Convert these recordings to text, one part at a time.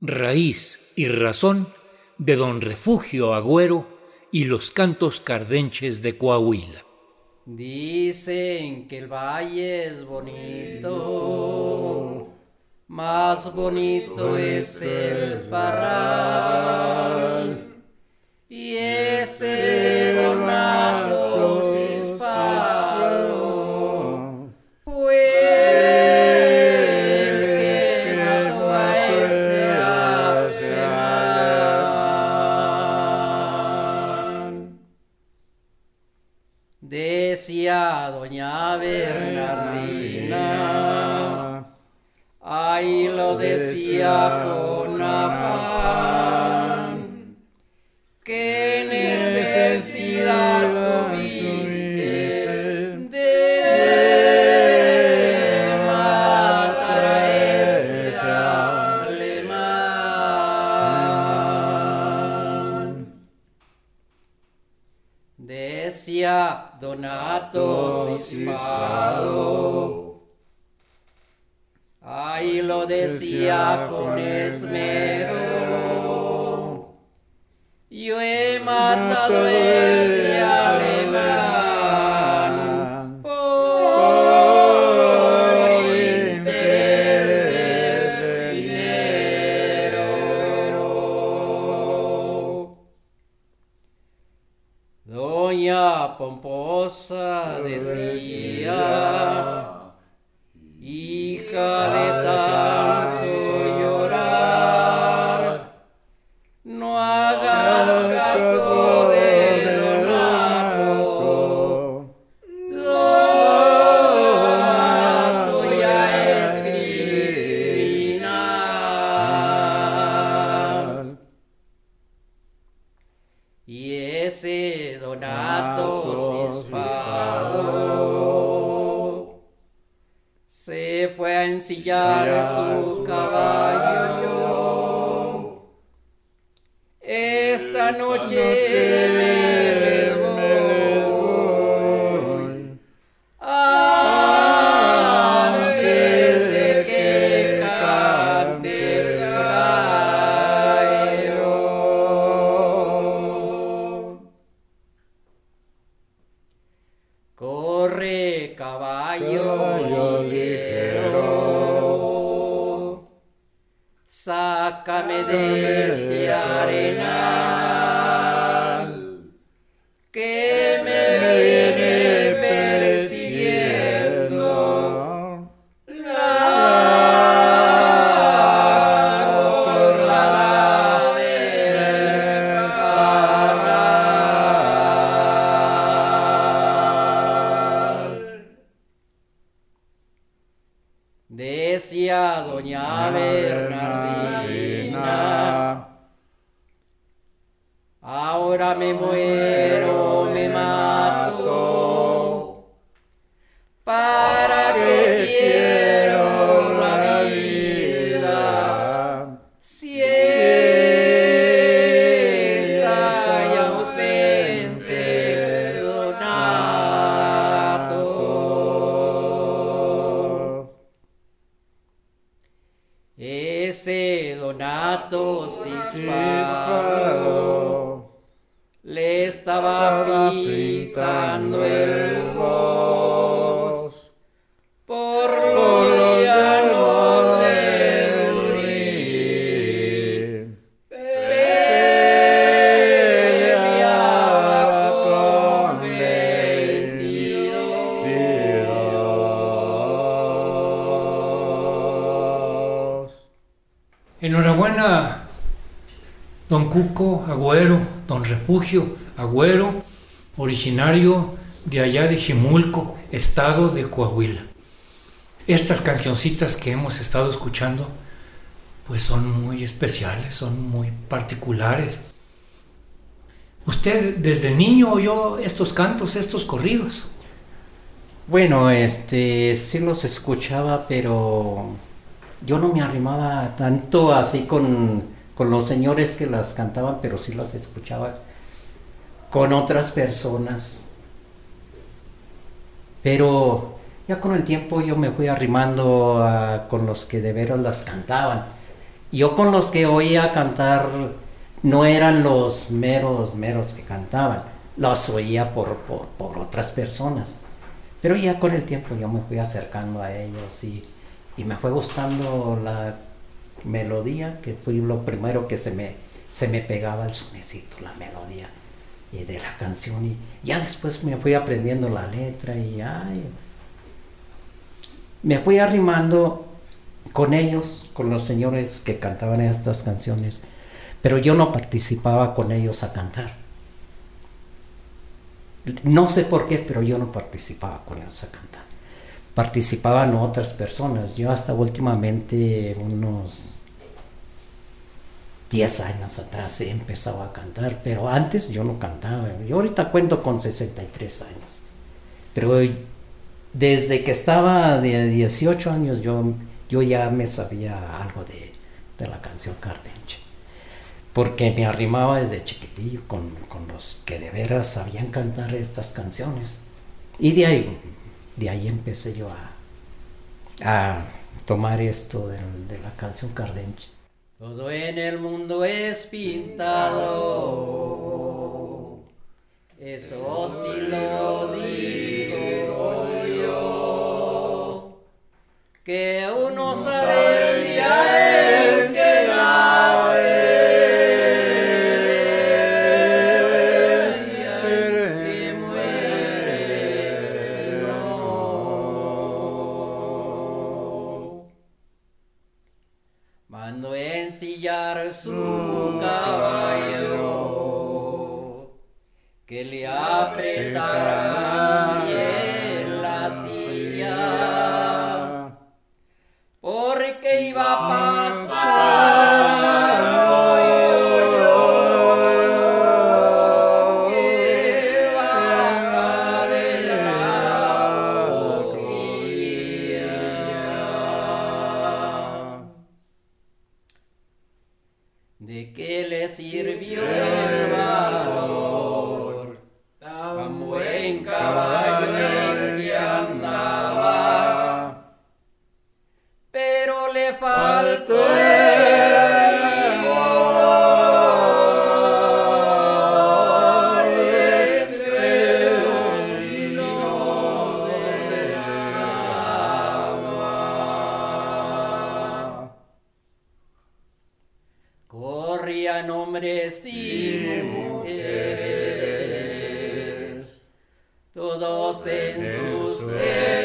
raíz y razón de don Refugio Agüero y los cantos cardenches de Coahuila. Dicen que el valle es bonito, más bonito es el parral y ese doña Bernardina, Donato Cispado, ahí lo decía con esmero. Yo he matado a ensillar en su caballo. Esta noche Agüero, don Refugio Agüero, originario de allá de Jimulco, estado de Coahuila. Estas cancioncitas que hemos estado escuchando, pues son muy especiales, son muy particulares. ¿Usted desde niño oyó estos cantos, estos corridos? Bueno, este, sí los escuchaba, pero yo no me arrimaba tanto así con, con los señores que las cantaban, pero sí las escuchaba con otras personas. Pero ya con el tiempo yo me fui arrimando con los que de veras las cantaban. Yo con los que oía cantar no eran los meros, meros que cantaban, los oía por, por, otras personas. Pero ya con el tiempo yo me fui acercando a ellos y, y me fue gustando la melodía, que fue lo primero que se me, se me pegaba el sonecito, la melodía y de la canción. Y ya después me fui aprendiendo la letra y ay, me fui arrimando con ellos, con los señores que cantaban estas canciones, pero yo no participaba con ellos a cantar. No sé por qué, pero yo no participaba con ellos a cantar. Participaban otras personas. Yo hasta últimamente, unos 10 años atrás, he empezado a cantar, pero antes yo no cantaba. Yo ahorita cuento con 63 años. Pero desde que estaba de 18 años yo, yo ya me sabía algo de, la canción Cardenche. Porque me arrimaba desde chiquitillo con, los que de veras sabían cantar estas canciones. Y de ahí, de ahí empecé yo a, a tomar esto de, la canción Cardenche. Todo en el mundo es pintado. Eso sí lo digo yo. Que que le apretará bien la silla, porque iba a pasar. ¿De qué le sirvió el valor? Hombres y mujeres, todos en sus seguimientos.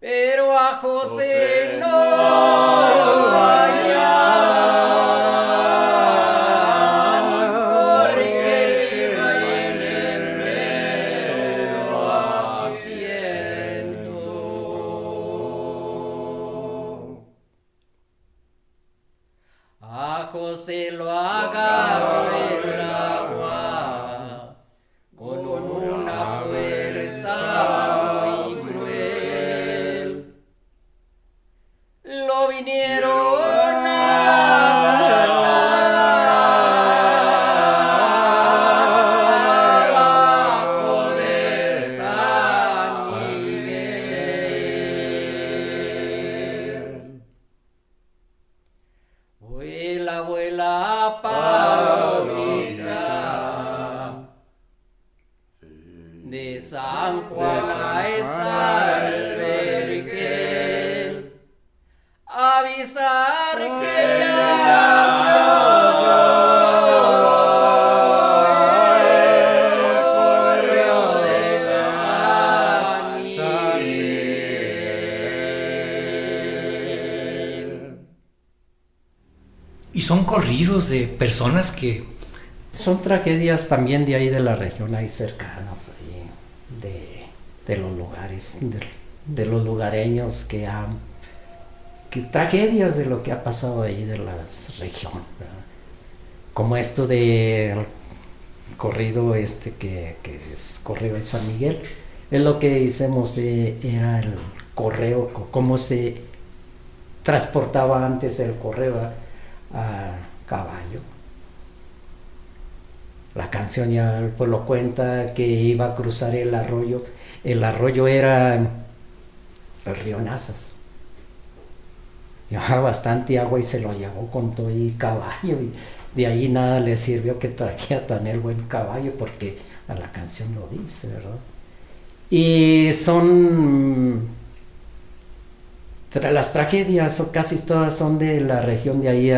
Pero a José no A José lo agarró Y son corridos de personas que Son tragedias también de ahí de la región, ahí cercanos, ahí, de, de los lugares, de, los lugareños que han, que tragedias de lo que ha pasado ahí de la región, como esto de corrido este que, que es correo de San Miguel, es lo que hicimos, eh, era el correo, co- cómo se transportaba antes el correo a caballo. La canción ya pues, lo cuenta que iba a cruzar el arroyo. El arroyo era el río Nazas. llevaba bastante agua y se lo llevó con todo y caballo y de ahí nada le sirvió que traía tan el buen caballo porque a la canción lo dice, ¿verdad? Y son las tragedias, casi todas son de la región de ahí,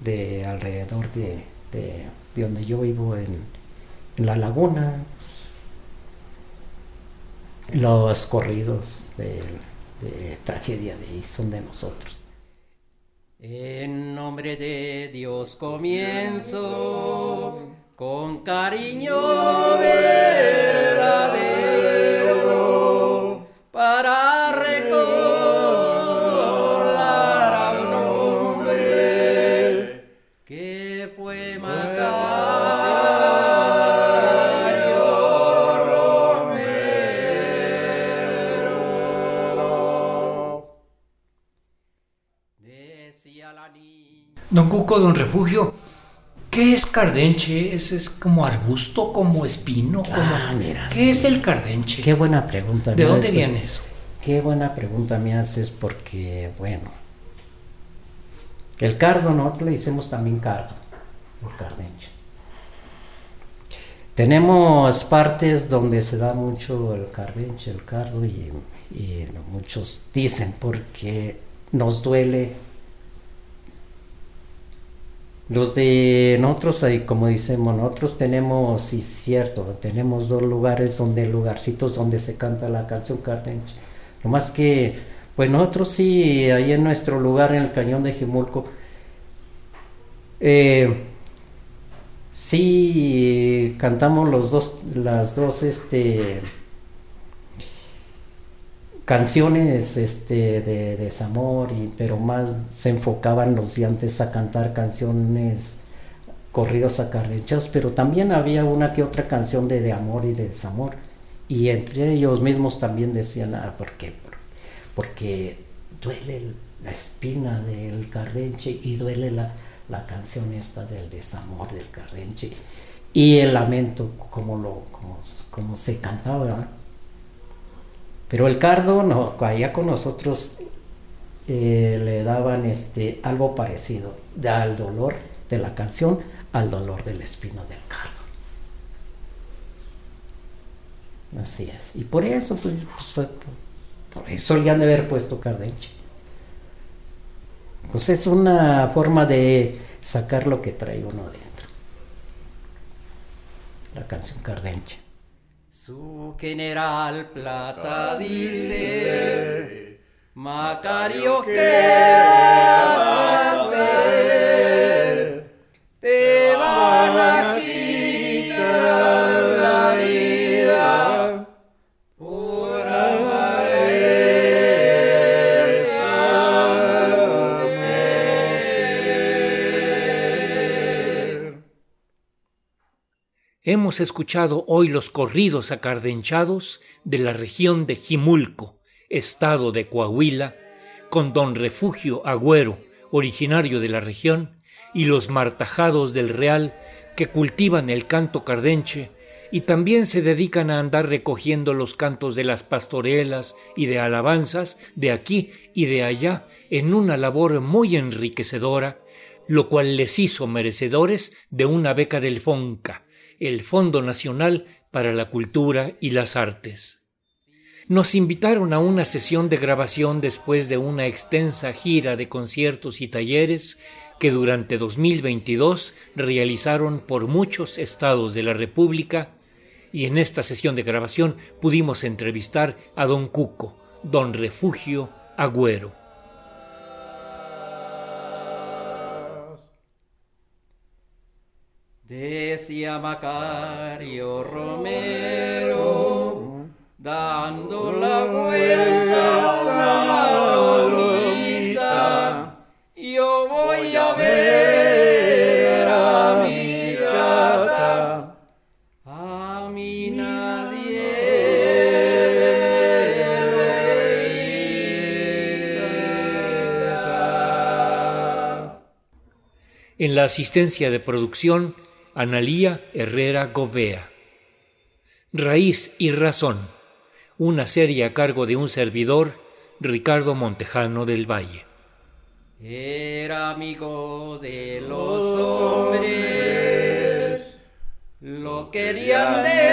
de alrededor de, de, donde yo vivo, en, la laguna. los corridos de, de tragedia de ahí son de nosotros. En nombre de Dios comienzo con cariño verdadero Cuco, don Refugio, ¿Qué es cardenche? ¿Es, es como arbusto, como espino? Como... Ah, mira, ¿Qué sí. es el cardenche? Qué buena pregunta. ¿De dónde viene eso? Qué buena pregunta me haces porque, bueno, el cardo, nosotros le hicimos también cardo, el cardenche. Tenemos partes donde se da mucho el cardenche, el cardo, y, y muchos dicen porque nos duele. Los de nosotros, como decimos, nosotros tenemos, sí, cierto, tenemos dos lugares donde, lugarcitos donde se canta la canción cardenche. No más que, pues nosotros sí, ahí en nuestro lugar, en el cañón de Jimulco, eh, sí cantamos los dos, las dos, este, canciones este, de desamor, y, pero más se enfocaban los de antes a cantar canciones corridos acardenchados, pero también había una que otra canción de, de amor y de desamor. Y entre ellos mismos también decían, ah, ¿por qué? Por- porque duele el- la espina del cardenche y duele la, la canción esta del desamor del cardenche y el lamento como, lo, como, como se cantaba. Pero el cardo, no, allá con nosotros eh, le daban este, algo parecido al dolor de la canción al dolor del espino del cardo. Así es. Y por eso, pues, pues, por eso le han de haber puesto cardenche. Pues es una forma de sacar lo que trae uno dentro. La canción cardenche. Su general plata dice, Macario, ¿qué vas a hacer? Hemos escuchado hoy los corridos acardenchados de la región de Jimulco, estado de Coahuila, con don Refugio Agüero, originario de la región, y los martajados del Real, que cultivan el canto cardenche y también se dedican a andar recogiendo los cantos de las pastorelas y de alabanzas de aquí y de allá en una labor muy enriquecedora, lo cual les hizo merecedores de una beca del FONCA, el Fondo Nacional para la Cultura y las Artes. Nos invitaron a una sesión de grabación después de una extensa gira de conciertos y talleres que durante 2022 realizaron por muchos estados de la República y en esta sesión de grabación pudimos entrevistar a don Cuco, don Refugio Agüero. Decía Macario Romero, dando la vuelta a una lomita, yo voy a ver a mi chata, a mi nadie le En la asistencia de producción, Analía Herrera Govea. Raíz y Razón, una serie a cargo de un servidor, Ricardo Montejano del Valle. era amigo de los hombres, lo querían de